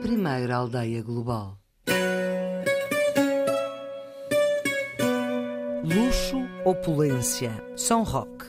primeira aldeia global. Luxo, opulência, São Roque.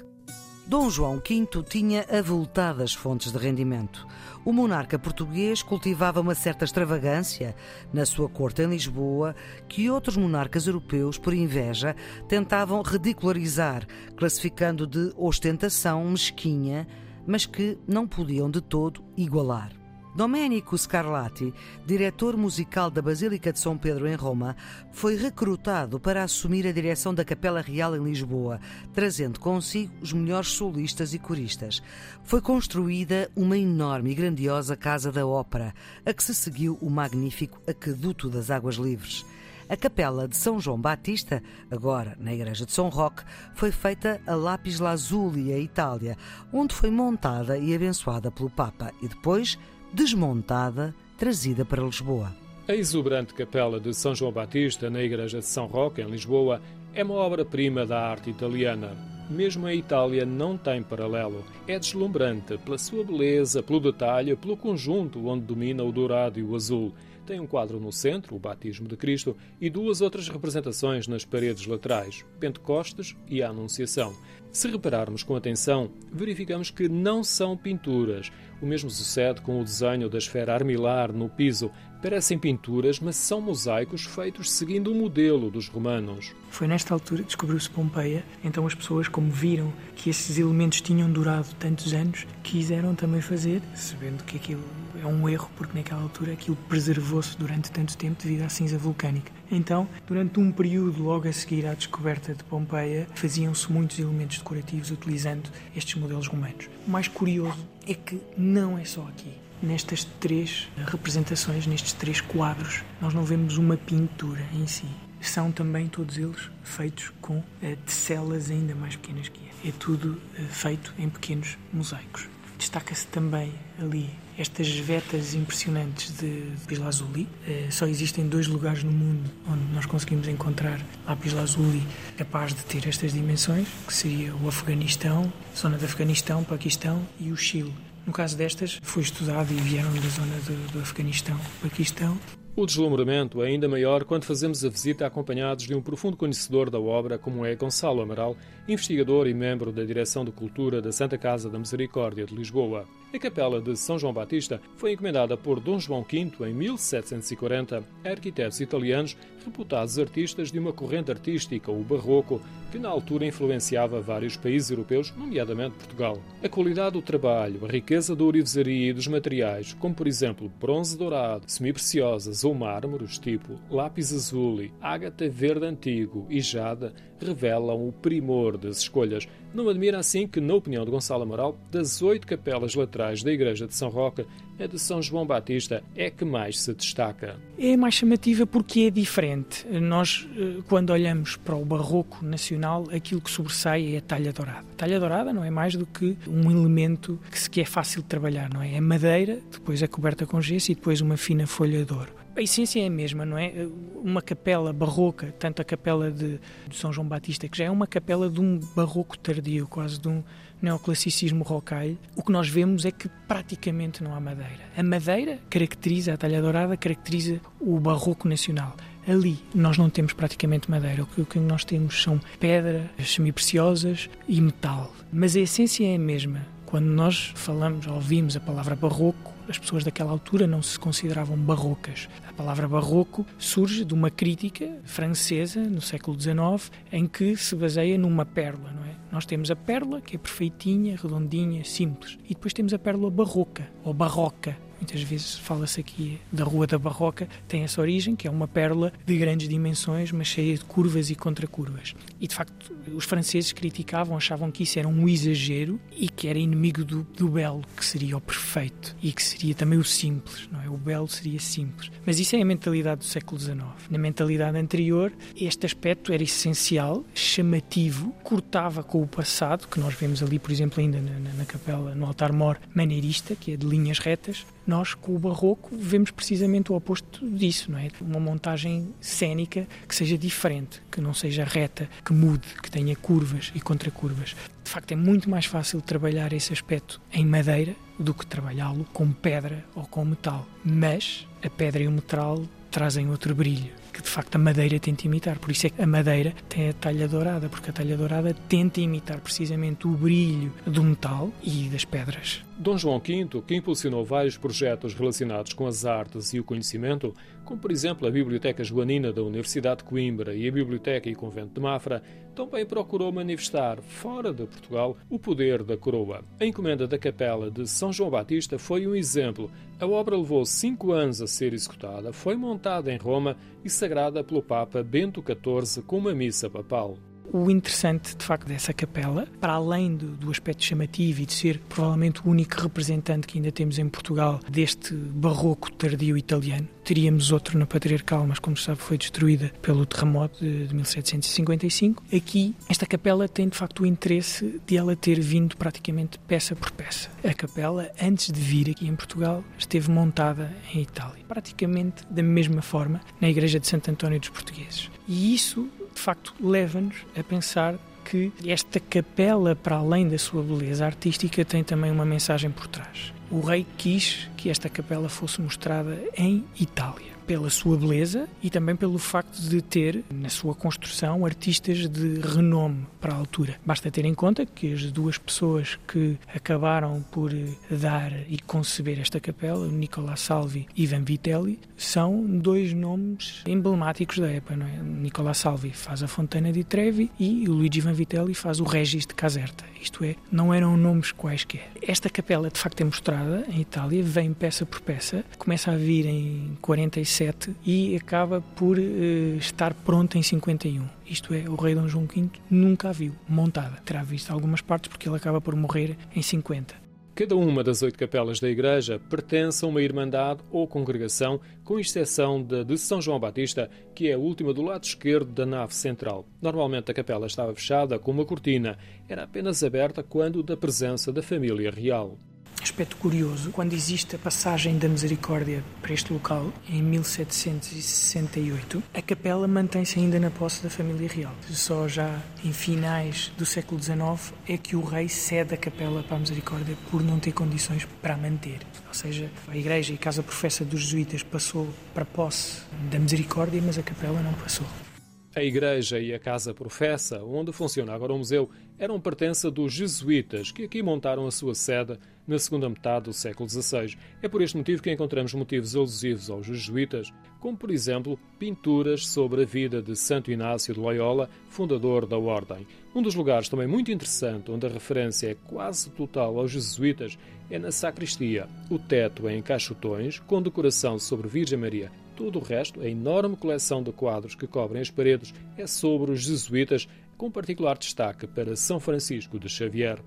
Dom João V tinha avultadas fontes de rendimento. O monarca português cultivava uma certa extravagância na sua corte em Lisboa que outros monarcas europeus, por inveja, tentavam ridicularizar, classificando de ostentação mesquinha, mas que não podiam de todo igualar. Domenico Scarlatti, diretor musical da Basílica de São Pedro em Roma, foi recrutado para assumir a direção da Capela Real em Lisboa, trazendo consigo os melhores solistas e coristas. Foi construída uma enorme e grandiosa Casa da Ópera, a que se seguiu o magnífico Aqueduto das Águas Livres. A capela de São João Batista, agora na Igreja de São Roque, foi feita a lápis lazuli, a Itália, onde foi montada e abençoada pelo Papa e depois desmontada, trazida para Lisboa. A exuberante capela de São João Batista, na Igreja de São Roque, em Lisboa, é uma obra-prima da arte italiana. Mesmo a Itália não tem paralelo. É deslumbrante pela sua beleza, pelo detalhe, pelo conjunto onde domina o dourado e o azul. Tem um quadro no centro, o Batismo de Cristo, e duas outras representações nas paredes laterais, Pentecostes e a Anunciação. Se repararmos com atenção, verificamos que não são pinturas. O mesmo sucede com o desenho da esfera armilar no piso. Parecem pinturas, mas são mosaicos feitos seguindo o modelo dos romanos. Foi nesta altura que descobriu-se Pompeia, então as pessoas, como viram que esses elementos tinham durado tantos anos, quiseram também fazer, sabendo que aquilo é um erro, porque naquela altura aquilo preservou-se durante tanto tempo devido à cinza vulcânica. Então, durante um período logo a seguir à descoberta de Pompeia, faziam-se muitos elementos decorativos utilizando estes modelos romanos. O mais curioso é que não é só aqui. Nestas três representações, nestes três quadros, nós não vemos uma pintura em si. São também todos eles feitos com eh, tecelas ainda mais pequenas que é. É tudo eh, feito em pequenos mosaicos. Destaca-se também ali estas vetas impressionantes de lápis lazuli. Eh, só existem dois lugares no mundo onde nós conseguimos encontrar lápis lazuli capaz de ter estas dimensões, que seria o Afeganistão, zona do Afeganistão, Paquistão e o Chile. No caso destas, foi estudado e vieram da zona do, do Afeganistão, Paquistão o deslumbramento é ainda maior quando fazemos a visita acompanhados de um profundo conhecedor da obra, como é Gonçalo Amaral, investigador e membro da Direção de Cultura da Santa Casa da Misericórdia de Lisboa. A capela de São João Batista foi encomendada por Dom João V em 1740 a arquitetos italianos reputados artistas de uma corrente artística, o barroco, que na altura influenciava vários países europeus, nomeadamente Portugal. A qualidade do trabalho, a riqueza da ourivesaria e dos materiais, como por exemplo bronze dourado, semipreciosas ou mármores tipo lápis azul, ágata verde antigo e jada, revelam o primor das escolhas. Não admira assim que, na opinião de Gonçalo Amaral, das oito capelas laterais da Igreja de São Roque, a de São João Batista é que mais se destaca. É mais chamativa porque é diferente. Nós, eh, quando olhamos para o barroco nacional, aquilo que sobressai é a talha dourada. A talha dourada não é mais do que um elemento que é fácil de trabalhar, não é? É madeira, depois é coberta com gesso e depois uma fina folha de ouro. A essência é a mesma, não é? Uma capela barroca, tanto a capela de, de, São João Batista, que já é uma capela de um barroco tardio, quase de um neoclassicismo rocalho, o que nós vemos é que praticamente não há madeira. A madeira caracteriza, a talha dourada caracteriza o barroco nacional. Ali nós não temos praticamente madeira, o que nós temos são pedras semi-preciosas e metal. Mas a essência é a mesma. Quando nós falamos, ouvimos a palavra barroco, as pessoas daquela altura não se consideravam barrocas. A palavra barroco surge de uma crítica francesa no século XIX em que se baseia numa pérola, não é? Nós temos a pérola, que é perfeitinha, redondinha, simples, e depois temos a pérola barroca ou barroca, muitas vezes fala-se aqui da Rua da Barroca, tem essa origem, que é uma pérola de grandes dimensões, mas cheia de curvas e contracurvas. E de facto, os franceses criticavam, achavam que isso era um exagero e que era inimigo do, do belo, que seria o perfeito e que seria também o simples, não é? O belo seria simples. Mas isso é a mentalidade do século XIX. Na mentalidade anterior, este aspecto era essencial, chamativo, cortava com o passado, que nós vemos ali, por exemplo, ainda na, na, na capela, no altar-mor maneirista, que é de linhas retas, Nós, com o barroco, vemos precisamente o oposto disso, não é? Uma montagem cênica que seja diferente, que não seja reta, que mude, que tenha curvas e contracurvas. De facto, é muito mais fácil trabalhar esse aspecto em madeira do que trabalhá-lo com pedra ou com metal. Mas a pedra e o metal trazem outro brilho que de facto a madeira tenta imitar. Por isso é que a madeira tem a talha dourada, porque a talha dourada tenta imitar precisamente o brilho do metal e das pedras. Dom João V, que impulsionou vários projetos relacionados com as artes e o conhecimento, como por exemplo a Biblioteca Joanina da Universidade de Coimbra e a Biblioteca e Convento de Mafra, também procurou manifestar, fora de Portugal, o poder da coroa. A encomenda da Capela de São João Batista foi um exemplo. A obra levou cinco anos a ser executada, foi montada em Roma e sagrada pelo Papa Bento XIV com uma missa papal. O interessante, de facto, dessa capela, para além do, do, aspecto chamativo e de ser provavelmente o único representante que ainda temos em Portugal deste barroco tardio italiano, teríamos outro na Patriarcal, mas como sabe foi destruída pelo terremoto de 1755. Aqui, esta capela tem de facto o interesse de ela ter vindo praticamente peça por peça. A capela, antes de vir aqui em Portugal, esteve montada em Itália, praticamente da mesma forma na Igreja de Santo António dos Portugueses. E isso de facto leva-nos a pensar que esta capela, para além da sua beleza artística, tem também uma mensagem por trás. O rei quis que esta capela fosse mostrada em Itália pela sua beleza e também pelo facto de ter na sua construção artistas de renome para a altura. Basta ter em conta que as duas pessoas que acabaram por dar e conceber esta capela, Nicola Salvi e Ivan Vitelli, são dois nomes emblemáticos da época. Não é? Nicola Salvi faz a Fontana di Trevi e o Luigi Van Vitelli faz o Regis de Caserta. Isto é, não eram nomes quaisquer. Esta capela de facto é mostrada em Itália, vem peça por peça, começa a vir em 47 e acaba por uh, estar pronta em 51. Isto é, o rei Dom João V nunca a viu montada. Terá visto algumas partes porque ele acaba por morrer em 50. Cada uma das oito capelas da igreja pertence a uma irmandade ou congregação, com exceção da de São João Batista, que é a última do lado esquerdo da nave central. Normalmente a capela estava fechada com uma cortina, era apenas aberta quando da presença da família real aspecto curioso, quando existe a passagem da Misericórdia para este local, em 1768, a capela mantém-se ainda na posse da família real. Só já em finais do século XIX é que o rei cede a capela para a Misericórdia por não ter condições para a manter. Ou seja, a igreja e casa professa dos jesuítas passou para posse da Misericórdia, mas a capela não passou. A igreja e a casa professa, onde funciona agora o museu, eram pertença dos jesuítas, que aqui montaram a sua sede na segunda metade do século XVI. É por este motivo que encontramos motivos alusivos aos jesuítas, como por exemplo pinturas sobre a vida de Santo Inácio de Loyola, fundador da Ordem. Um dos lugares também muito interessante, onde a referência é quase total aos jesuítas, é na sacristia. O teto é em caixotões, com decoração sobre Virgem Maria Todo o resto, a enorme coleção de quadros que cobrem as paredes, é sobre os jesuítas, com particular destaque para São Francisco de Xavier.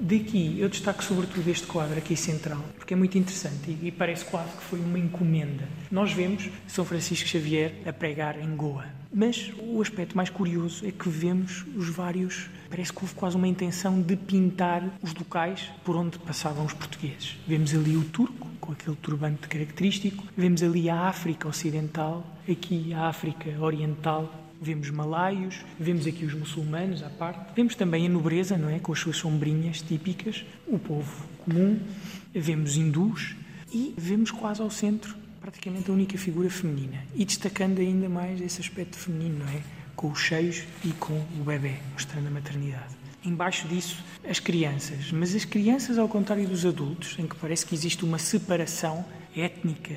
Daqui eu destaco sobretudo este quadro aqui central, porque é muito interessante e parece quase que foi uma encomenda. Nós vemos São Francisco Xavier a pregar em Goa, mas o aspecto mais curioso é que vemos os vários. Parece que houve quase uma intenção de pintar os locais por onde passavam os portugueses. Vemos ali o turco, com aquele turbante característico. Vemos ali a África Ocidental, aqui a África Oriental, vemos malaios, vemos aqui os muçulmanos à parte, vemos também a nobreza, não é, com as suas sombrinhas típicas, o povo comum, vemos hindus e vemos quase ao centro praticamente a única figura feminina. E destacando ainda mais esse aspecto feminino, não é, com os cheios e com o bebê, mostrando a maternidade. Embaixo disso as crianças. Mas as crianças, ao contrário dos adultos, em que parece que existe uma separação étnica,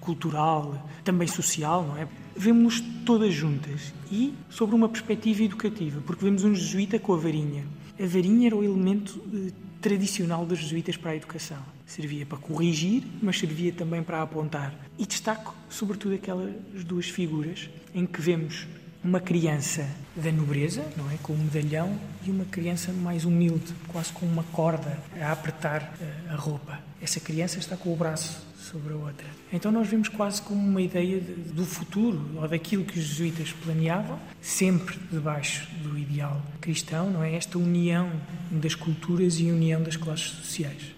cultural, também social, não é? Vemos todas juntas e sobre uma perspectiva educativa, porque vemos um jesuíta com a varinha. A varinha era o elemento eh, tradicional dos jesuítas para a educação. Servia para corrigir, mas servia também para apontar. E destaco, sobretudo, aquelas duas figuras em que vemos uma criança da nobreza, não é, com um medalhão, e uma criança mais humilde, quase com uma corda a apertar eh, a roupa. Essa criança está com o braço sobre a outra. Então nós vemos quase como uma ideia de, do futuro ou daquilo que os jesuítas planeavam, sempre debaixo do ideal cristão, não é esta união das culturas e união das classes sociais.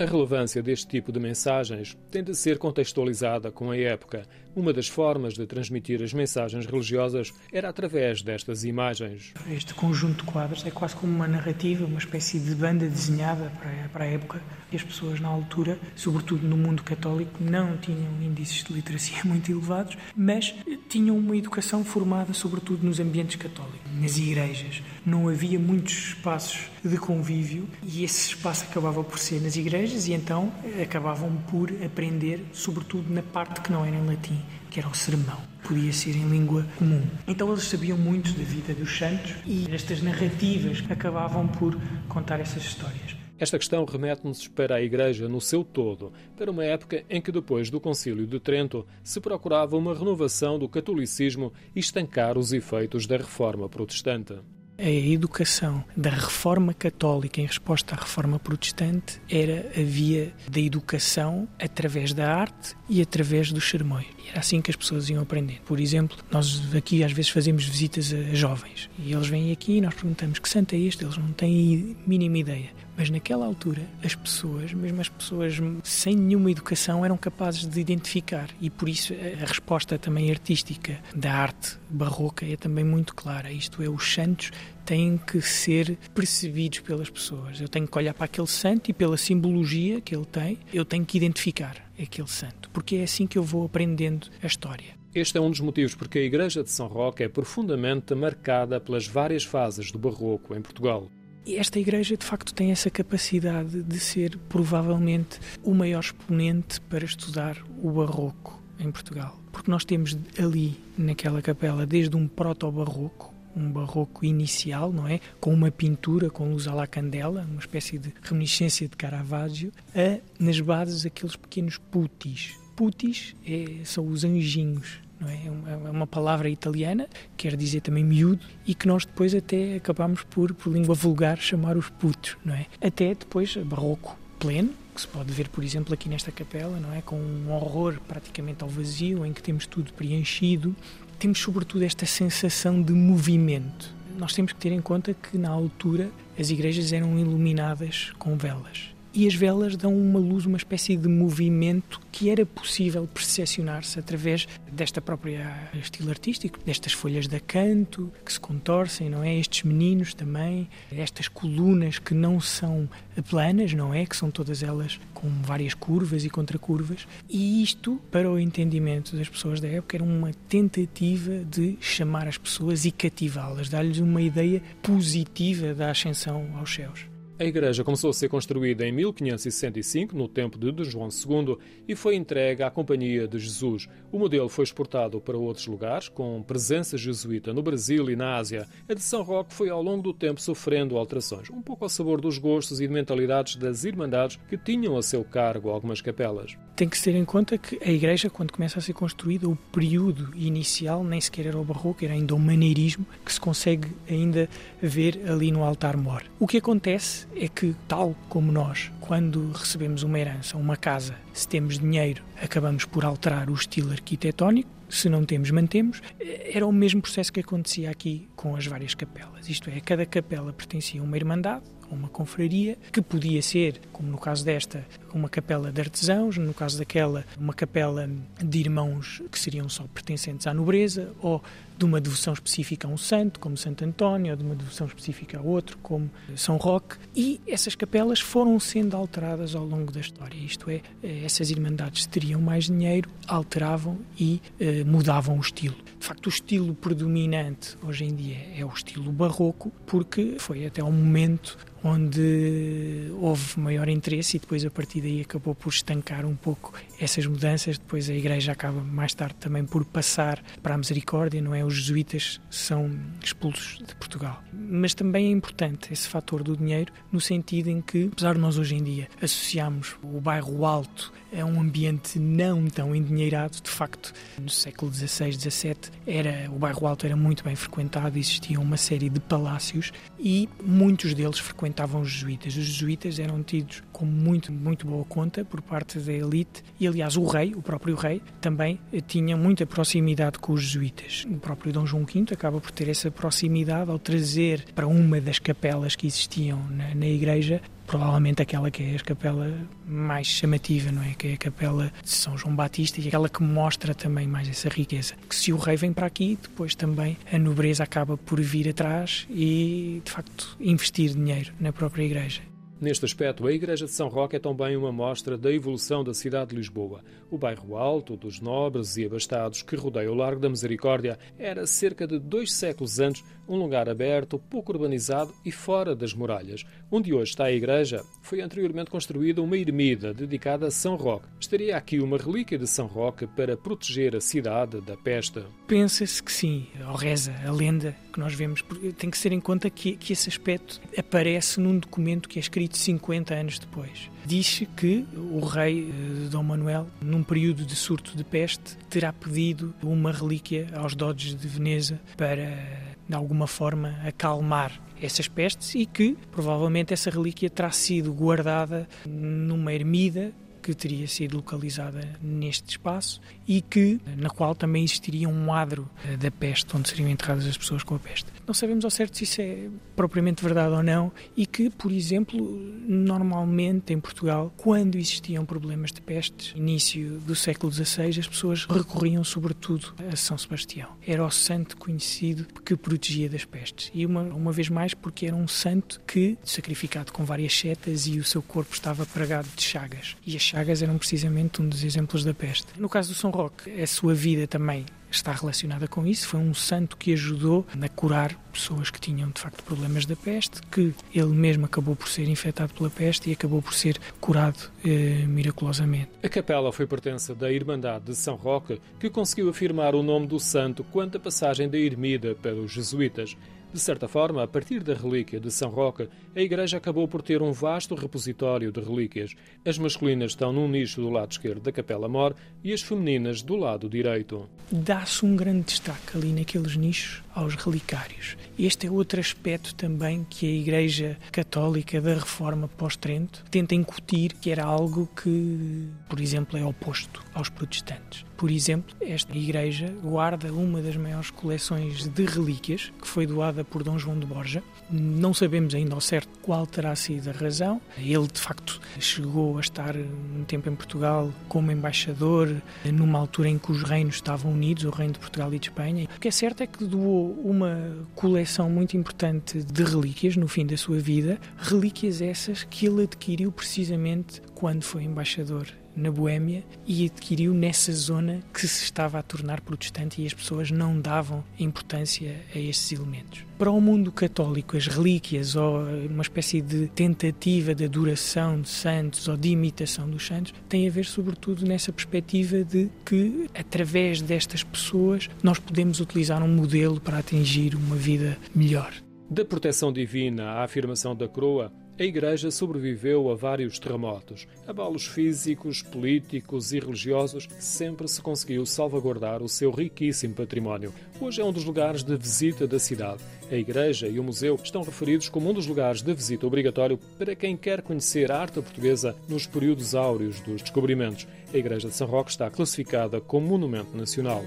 A relevância deste tipo de mensagens tem de ser contextualizada com a época. Uma das formas de transmitir as mensagens religiosas era através destas imagens. Este conjunto de quadros é quase como uma narrativa, uma espécie de banda desenhada para a época. E as pessoas na altura, sobretudo no mundo católico, não tinham índices de literacia muito elevados, mas tinham uma educação formada sobretudo nos ambientes católicos, nas igrejas. Não havia muitos espaços de convívio e esse espaço acabava por ser nas igrejas e então acabavam por aprender, sobretudo na parte que não era em latim, que era o sermão. Podia ser em língua comum. Então eles sabiam muito da vida dos santos e estas narrativas acabavam por contar essas histórias. Esta questão remete-nos para a Igreja no seu todo, para uma época em que, depois do Concílio de Trento, se procurava uma renovação do catolicismo e estancar os efeitos da Reforma Protestante. A educação da reforma católica em resposta à reforma protestante era a via da educação através da arte e através dos sermões. Era assim que as pessoas iam aprendendo. Por exemplo, nós aqui às vezes fazemos visitas a jovens e eles vêm aqui e nós perguntamos que santo é este, eles não têm mínima ideia. Mas naquela altura, as pessoas, mesmo as pessoas sem nenhuma educação, eram capazes de identificar. E por isso a resposta também artística da arte barroca é também muito clara. Isto é, os santos têm que ser percebidos pelas pessoas. Eu tenho que olhar para aquele santo e pela simbologia que ele tem, eu tenho que identificar aquele santo. Porque é assim que eu vou aprendendo a história. Este é um dos motivos porque a Igreja de São Roque é profundamente marcada pelas várias fases do Barroco em Portugal. Esta igreja, de facto, tem essa capacidade de ser provavelmente o maior exponente para estudar o barroco em Portugal. Porque nós temos ali, naquela capela, desde um proto-barroco, um barroco inicial, não é? Com uma pintura com luz à la candela, uma espécie de reminiscência de Caravaggio, a, nas bases, aqueles pequenos putis. Putis é, são os anjinhos não é? É, é uma palavra italiana, quer dizer também miúdo, e que nós depois até acabamos por, por língua vulgar, chamar os putos, não é? Até depois barroco pleno, que se pode ver, por exemplo, aqui nesta capela, não é? Com um horror praticamente ao vazio, em que temos tudo preenchido. Temos sobretudo esta sensação de movimento. Nós temos que ter em conta que na altura as igrejas eram iluminadas com velas e as velas dão uma luz, uma espécie de movimento que era possível percepcionar-se através desta própria estilo artístico, destas folhas de acanto que se contorcem, não é? Estes meninos também, estas colunas que não são planas, não é? Que são todas elas com várias curvas e contracurvas. E isto, para o entendimento das pessoas da época, era uma tentativa de chamar as pessoas e cativá-las, dar-lhes uma ideia positiva da ascensão aos céus. A igreja começou a ser construída em 1565, no tempo de João II, e foi entregue à Companhia de Jesus. O modelo foi exportado para outros lugares, com presença jesuíta no Brasil e na Ásia. A de São Roque foi ao longo do tempo sofrendo alterações, um pouco ao sabor dos gostos e de mentalidades das irmandades que tinham a seu cargo algumas capelas. Tem que ter em conta que a igreja, quando começa a ser construída, o período inicial nem sequer era o barroco, era ainda o maneirismo, que se consegue ainda ver ali no altar-mor. O que acontece é que, tal como nós, quando recebemos uma herança, uma casa, se temos dinheiro, acabamos por alterar o estilo arquitetónico, se não temos, mantemos. Era o mesmo processo que acontecia aqui com as várias capelas. Isto é, cada capela pertencia a uma irmandade, uma confraria, que podia ser, como no caso desta, uma capela de artesãos, no caso daquela, uma capela de irmãos que seriam só pertencentes à nobreza, ou de uma devoção específica a um santo, como Santo António, ou de uma devoção específica a outro, como São Roque, e essas capelas foram sendo alteradas ao longo da história. Isto é, essas irmandades teriam mais dinheiro, alteravam e eh, mudavam o estilo. Facto, o estilo predominante hoje em dia é o estilo barroco, porque foi até o momento onde houve maior interesse e depois a partir daí acabou por estancar um pouco essas mudanças. Depois a Igreja acaba mais tarde também por passar para a misericórdia, não é? Os jesuítas são expulsos de Portugal. Mas também é importante esse fator do dinheiro no sentido em que, apesar de nós hoje em dia associarmos o bairro alto a um ambiente não tão endinheirado, de facto, no século XVI, XVII, era, o bairro alto era muito bem frequentado, existia uma série de palácios e muitos deles frequentavam os jesuítas. Os jesuítas eram tidos como muito, muito boa conta por parte da elite e, aliás, o rei, o próprio rei, também tinha muita proximidade com os jesuítas. O próprio Dom João V acaba por ter essa proximidade ao trazer para uma das capelas que existiam na, na igreja provavelmente aquela que é a capela mais chamativa, não é? Que é a capela de São João Batista e aquela que mostra também mais essa riqueza. Que se o rei vem para aqui, depois também a nobreza acaba por vir atrás e, de facto, investir dinheiro na própria igreja. Neste aspecto, a Igreja de São Roque é também uma mostra da evolução da cidade de Lisboa. O bairro alto, dos nobres e abastados que rodeia o Largo da Misericórdia, era cerca de dois séculos antes um lugar aberto, pouco urbanizado e fora das muralhas. Onde hoje está a igreja, foi anteriormente construída uma ermida dedicada a São Roque. Estaria aqui uma relíquia de São Roque para proteger a cidade da peste? Pensa-se que sim, ou reza, a lenda que nós vemos, tem que ser em conta que, que esse aspecto aparece num documento que é escrito 50 anos depois. Diz-se que o rei eh, Dom Manuel, num período de surto de peste, terá pedido uma relíquia aos Dodges de Veneza para de alguma forma acalmar essas pestes e que provavelmente essa relíquia terá sido guardada numa ermida que teria sido localizada neste espaço e que na qual também existiria um adro eh, da peste onde seriam enterradas as pessoas com a peste. Não sabemos ao certo se isso é propriamente verdade ou não e que, por exemplo, normalmente em Portugal, quando existiam problemas de peste, início do século XVI, as pessoas recorriam sobretudo a São Sebastião. Era o santo conhecido que protegia das pestes e uma, uma vez mais porque era um santo que sacrificado com várias setas e o seu corpo estava pregado de chagas e as chagas chagas eram precisamente um dos exemplos da peste. No caso do São Roque, a sua vida também está relacionada com isso. Foi um santo que ajudou a curar pessoas que tinham de facto problemas da peste, que ele mesmo acabou por ser infectado pela peste e acabou por ser curado eh, miraculosamente. A capela foi pertença da Irmandade de São Roque, que conseguiu afirmar o nome do santo quanto à passagem da ermida pelos jesuítas. De certa forma, a partir da relíquia de São Roque, a Igreja acabou por ter um vasto repositório de relíquias. As masculinas estão num nicho do lado esquerdo da Capela Mor e as femininas do lado direito. Dá-se um grande destaque ali naqueles nichos aos relicários. Este é outro aspecto também que a Igreja Católica da Reforma pós-Trento tenta incutir, que era algo que, por exemplo, é oposto aos protestantes. Por exemplo, esta igreja guarda uma das maiores coleções de relíquias, que foi doada por Dom João de Borja. Não sabemos ainda ao certo qual terá sido a razão. Ele, de facto, chegou a estar um tempo em Portugal como embaixador, numa altura em que os reinos estavam unidos, o reino de Portugal e de Espanha. O que é certo é que doou uma coleção muito importante de relíquias no fim da sua vida, relíquias essas que ele adquiriu precisamente quando foi embaixador na Boémia e adquiriu nessa zona que se estava a tornar protestante e as pessoas não davam importância a estes elementos. Para o mundo católico, as relíquias ou uma espécie de tentativa de adoração de santos ou de imitação dos santos tem a ver sobretudo nessa perspectiva de que através destas pessoas nós podemos utilizar um modelo para atingir uma vida melhor. Da proteção divina à afirmação da coroa, a Igreja sobreviveu a vários terremotos, abalos físicos, políticos e religiosos, sempre se conseguiu salvaguardar o seu riquíssimo património. Hoje é um dos lugares de visita da cidade. A Igreja e o Museu estão referidos como um dos lugares de visita obrigatório para quem quer conhecer a arte portuguesa nos períodos áureos dos descobrimentos. A Igreja de São Roque está classificada como Monumento Nacional.